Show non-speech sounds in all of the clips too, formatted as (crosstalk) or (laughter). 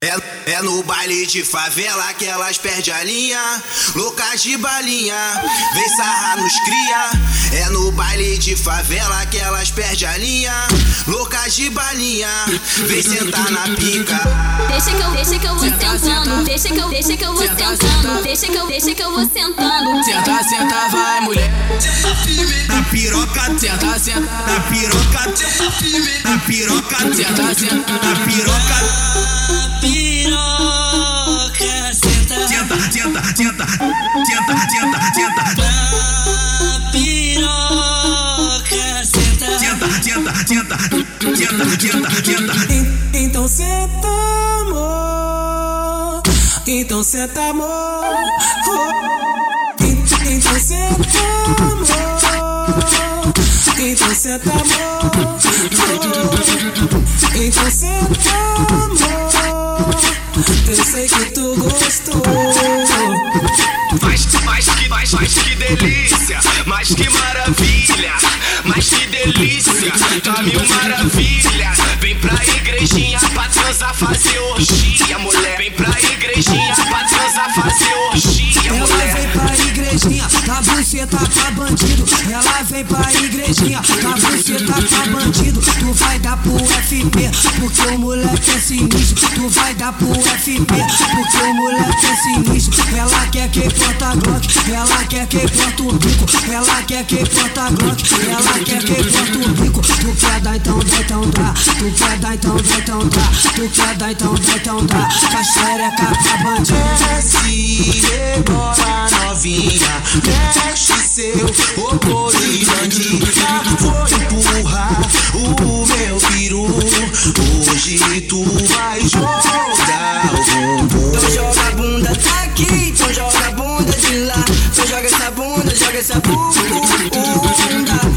É, é no baile de favela que elas perdem a linha, loucas de balinha, vem sarrar nos cria. É no baile de favela que elas perdem a linha, loucas de balinha, vem sentar na pica. Deixa que eu, deixa que eu vou sentando, deixa que eu, deixa que eu vou sentando, deixa que eu, deixa que eu vou sentando. Senta, senta, vai mulher. Na piroca, Senta, senta, na piroca, na piroca, senta, senta. na piroca. Senta, amor. Então senta, amor. Oh. En- Então senta, amor. Então senta, amor. Então senta, amor. Eu sei que tu gostou. Mas, mas que, mas, mas que delícia, mas que maravilha, mas que delícia, tá mil maravilha. Vem pra igrejinha pra transar, fazer orgia, mulher. Vem pra igrejinha pra transar, fazer orgia, Ela mulher. vem pra igrejinha, tá buceta pra bandido. Ela vem pra vai dar pro FP, porque o moleque é sinistro. Tu vai dar pro FP, porque o moleque é sinistro. Ela quer que porta Glock, ela quer que porta o bico. Ela quer que porta Glock, ela quer que porta o bico. Tu quer dar então, dá então dá. Tu quer dar então, dá então dá. Tu quer dar então, dá então dá. Faz xereca pra bandido. Desce, rebola novinha, mexe seu opor e Então joga essa bunda, joga essa bunda.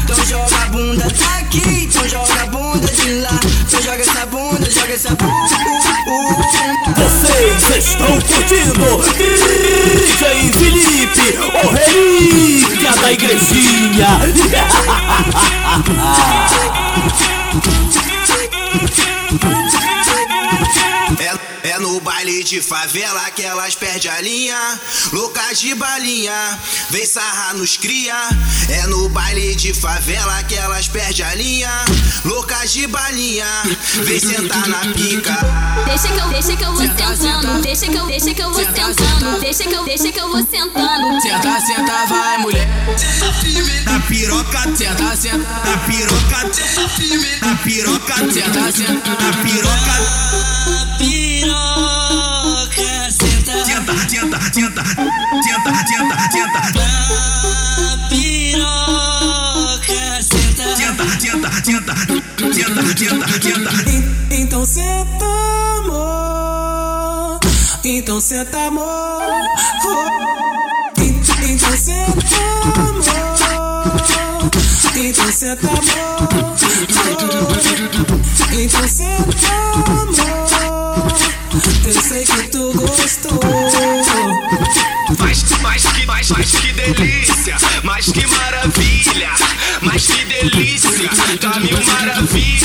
Então joga a bunda tá aqui, então joga a bunda de lá. Então joga essa bunda, joga essa bunda. Vocês estão curtindo DJ Felipe, o relíquia da igrejinha. (laughs) de favela que elas perdem a linha, loucas de balinha, vem sarrar nos cria. É no baile de favela que elas perdem a linha, loucas de balinha, vem sentar na pica. Deixa que eu, deixa que eu vou sentando, deixa que eu, deixa que eu vou sentando, deixa que eu, deixa que eu vou sentando. Senta, senta, vai mulher. Na piroca, Senta, senta, na piroca, na piroca, senta, senta. na piroca. Piroca, tenta. En- Então senta, amor. Então senta, amor. Oh. En- Então senta, amor. Então senta, amor. Então senta, amor. Eu sei que tu gostou. Mas, mas que, mas, mas que delícia, mas que maravilha, mas que delícia, tá mil maravilha.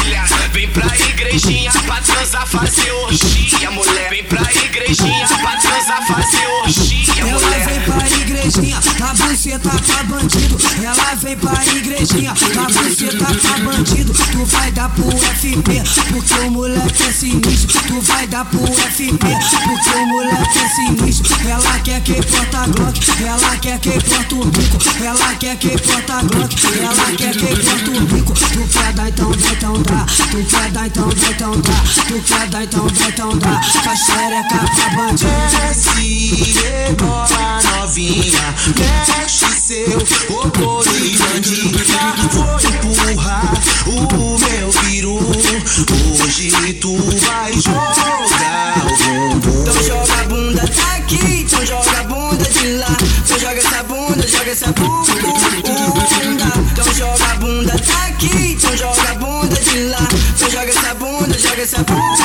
Vem pra igrejinha pra transar, fazer orgia, mulher. Vem pra igrejinha pra transar, fazer orgia, Ela mulher. vem pra igrejinha, tá buceta pra bandido. Ela vem pra igrejinha, tá buceta pra bandido. Tu vai dar pro FP, porque o moleque é sinistro. Tu vai dar pro FP, porque o moleque é sinistro. Ela quer que porta Glock, ela quer que porta o bico. Ela quer que porta Glock, ela quer que porta o bico. Tu quer dar então, dá então dá. Tu quer dar então, dá então dá. Faz xereca pra bandido. Desce, novinha, mexe seu opor e bandida. Vou empurrar o meu peru. Hoje tu vai jogar o bumbum. Então joga a bunda tá aqui, então joga a bunda de lá. Então joga essa bunda, joga essa bunda. Boom.